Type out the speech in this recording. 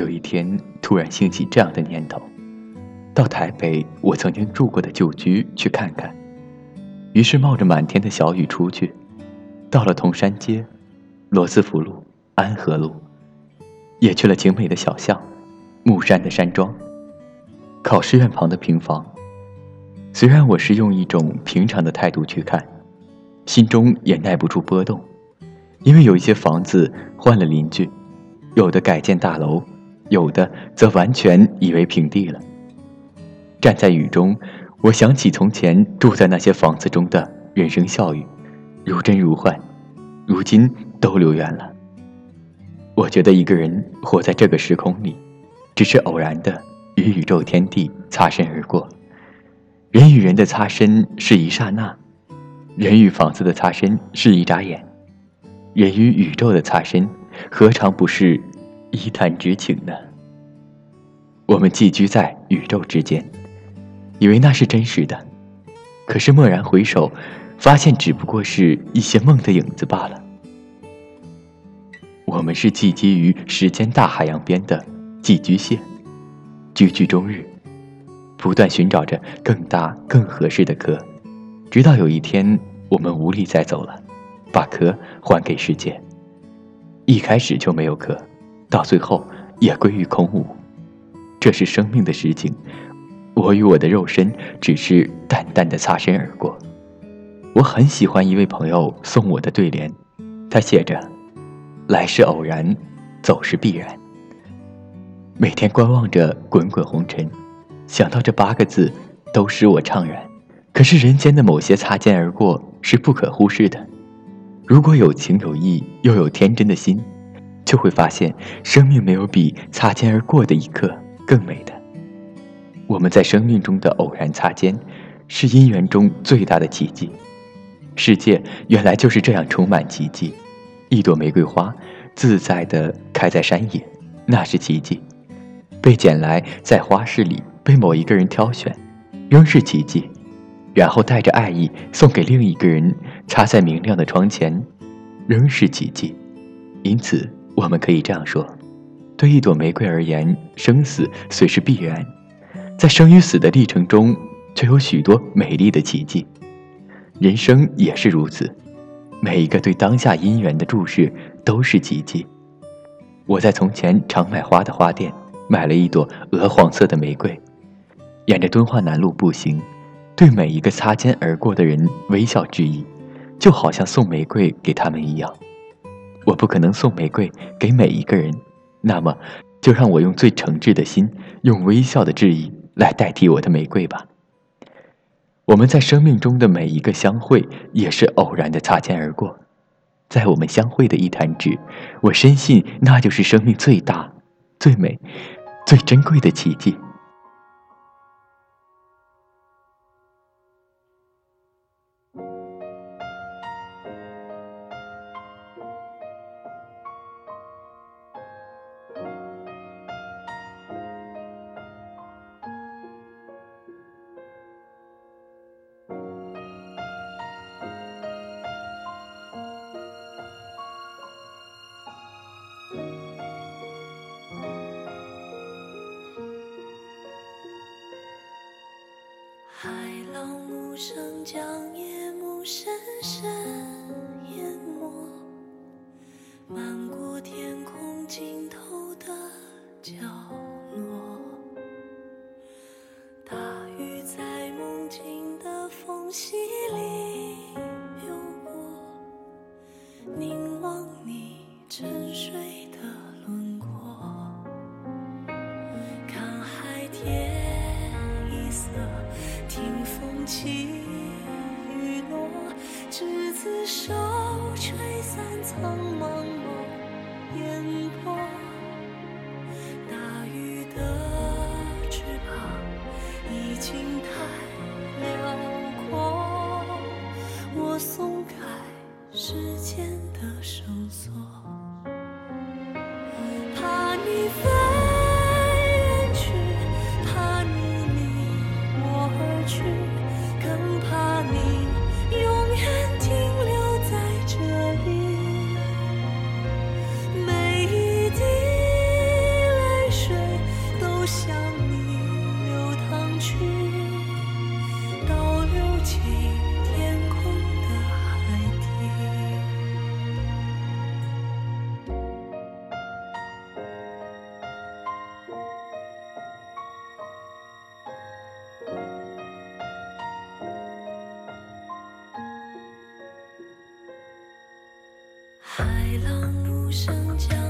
有一天突然兴起这样的念头：到台北我曾经住过的旧居去看看。于是冒着满天的小雨出去，到了铜山街、罗斯福路、安和路，也去了景美的小巷、木山的山庄、考试院旁的平房。虽然我是用一种平常的态度去看，心中也耐不住波动，因为有一些房子换了邻居，有的改建大楼，有的则完全夷为平地了。站在雨中。我想起从前住在那些房子中的人生笑语，如真如幻，如今都流远了。我觉得一个人活在这个时空里，只是偶然的与宇宙天地擦身而过。人与人的擦身是一刹那，人与房子的擦身是一眨眼，人与宇宙的擦身何尝不是一探之情呢？我们寄居在宇宙之间。以为那是真实的，可是蓦然回首，发现只不过是一些梦的影子罢了。我们是寄居于时间大海洋边的寄居蟹，居居终日，不断寻找着更大更合适的壳，直到有一天我们无力再走了，把壳还给世界。一开始就没有壳，到最后也归于空无。这是生命的实景。我与我的肉身只是淡淡的擦身而过。我很喜欢一位朋友送我的对联，他写着：“来是偶然，走是必然。”每天观望着滚滚红尘，想到这八个字，都使我怅然。可是人间的某些擦肩而过是不可忽视的。如果有情有义，又有天真的心，就会发现生命没有比擦肩而过的一刻更美的。我们在生命中的偶然擦肩，是姻缘中最大的奇迹。世界原来就是这样充满奇迹。一朵玫瑰花自在地开在山野，那是奇迹；被捡来在花市里被某一个人挑选，仍是奇迹。然后带着爱意送给另一个人，插在明亮的窗前，仍是奇迹。因此，我们可以这样说：对一朵玫瑰而言，生死虽是必然。在生与死的历程中，却有许多美丽的奇迹。人生也是如此，每一个对当下姻缘的注视都是奇迹。我在从前常买花的花店买了一朵鹅黄色的玫瑰，沿着敦化南路步行，对每一个擦肩而过的人微笑致意，就好像送玫瑰给他们一样。我不可能送玫瑰给每一个人，那么就让我用最诚挚的心，用微笑的致意。来代替我的玫瑰吧。我们在生命中的每一个相会，也是偶然的擦肩而过。在我们相会的一弹指，我深信那就是生命最大、最美、最珍贵的奇迹。将夜幕深深淹没，漫过天空尽头的角落。大雨在梦境的缝隙里流过，凝望你沉睡的轮廓，看海天一色。听风起暗藏。声将